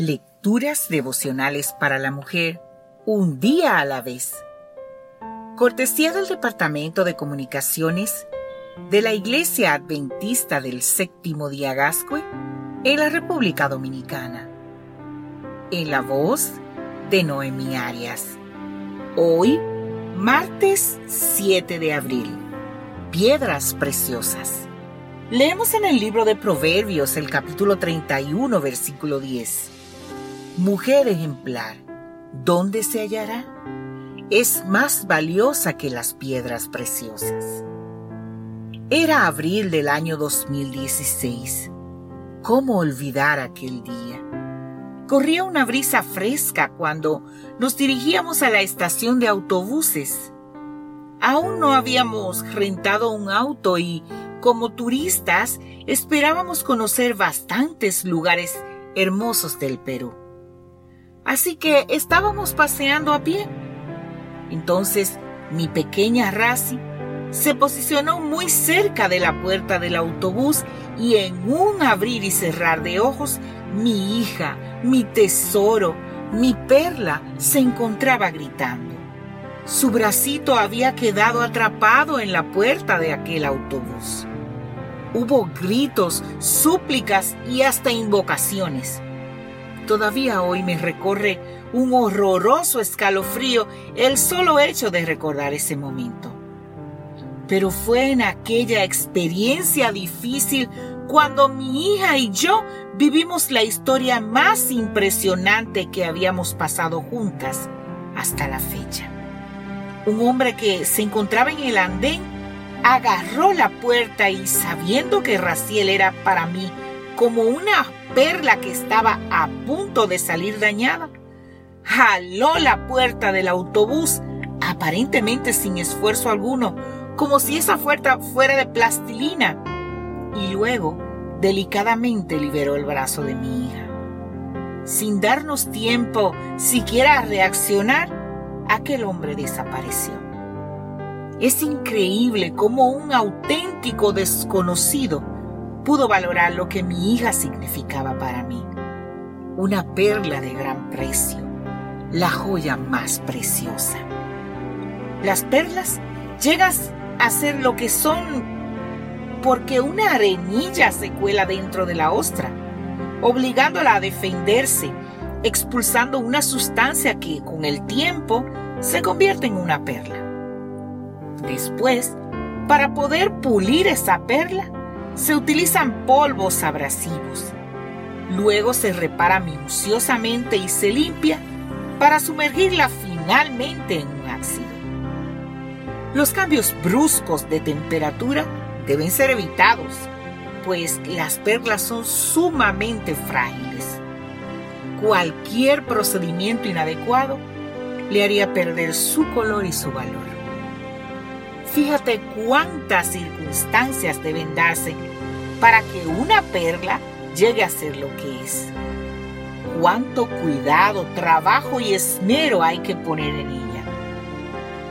Lecturas devocionales para la mujer, un día a la vez. Cortesía del Departamento de Comunicaciones de la Iglesia Adventista del Séptimo Día Gascue en la República Dominicana. En la voz de Noemi Arias. Hoy, martes 7 de abril. Piedras preciosas. Leemos en el libro de Proverbios el capítulo 31, versículo 10. Mujer ejemplar, ¿dónde se hallará? Es más valiosa que las piedras preciosas. Era abril del año 2016. ¿Cómo olvidar aquel día? Corría una brisa fresca cuando nos dirigíamos a la estación de autobuses. Aún no habíamos rentado un auto y, como turistas, esperábamos conocer bastantes lugares hermosos del Perú. Así que estábamos paseando a pie. Entonces mi pequeña Razi se posicionó muy cerca de la puerta del autobús y en un abrir y cerrar de ojos, mi hija, mi tesoro, mi perla se encontraba gritando. Su bracito había quedado atrapado en la puerta de aquel autobús. Hubo gritos, súplicas y hasta invocaciones. Todavía hoy me recorre un horroroso escalofrío el solo hecho de recordar ese momento. Pero fue en aquella experiencia difícil cuando mi hija y yo vivimos la historia más impresionante que habíamos pasado juntas hasta la fecha. Un hombre que se encontraba en el andén agarró la puerta y sabiendo que Raciel era para mí como una perla que estaba a punto de salir dañada. Jaló la puerta del autobús, aparentemente sin esfuerzo alguno, como si esa puerta fuera de plastilina, y luego delicadamente liberó el brazo de mi hija. Sin darnos tiempo siquiera a reaccionar, aquel hombre desapareció. Es increíble cómo un auténtico desconocido pudo valorar lo que mi hija significaba para mí. Una perla de gran precio, la joya más preciosa. Las perlas llegas a ser lo que son porque una arenilla se cuela dentro de la ostra, obligándola a defenderse, expulsando una sustancia que con el tiempo se convierte en una perla. Después, para poder pulir esa perla, se utilizan polvos abrasivos. Luego se repara minuciosamente y se limpia para sumergirla finalmente en un ácido. Los cambios bruscos de temperatura deben ser evitados, pues las perlas son sumamente frágiles. Cualquier procedimiento inadecuado le haría perder su color y su valor. Fíjate cuántas circunstancias deben darse para que una perla llegue a ser lo que es. Cuánto cuidado, trabajo y esmero hay que poner en ella.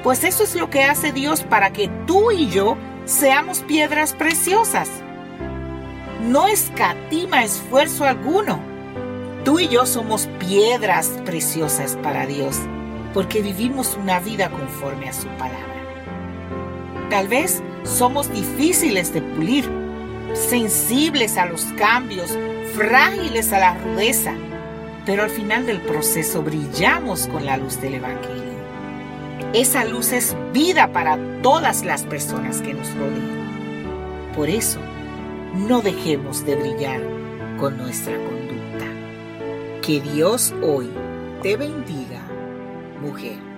Pues eso es lo que hace Dios para que tú y yo seamos piedras preciosas. No escatima esfuerzo alguno. Tú y yo somos piedras preciosas para Dios porque vivimos una vida conforme a su palabra. Tal vez somos difíciles de pulir, sensibles a los cambios, frágiles a la rudeza, pero al final del proceso brillamos con la luz del Evangelio. Esa luz es vida para todas las personas que nos rodean. Por eso, no dejemos de brillar con nuestra conducta. Que Dios hoy te bendiga, mujer.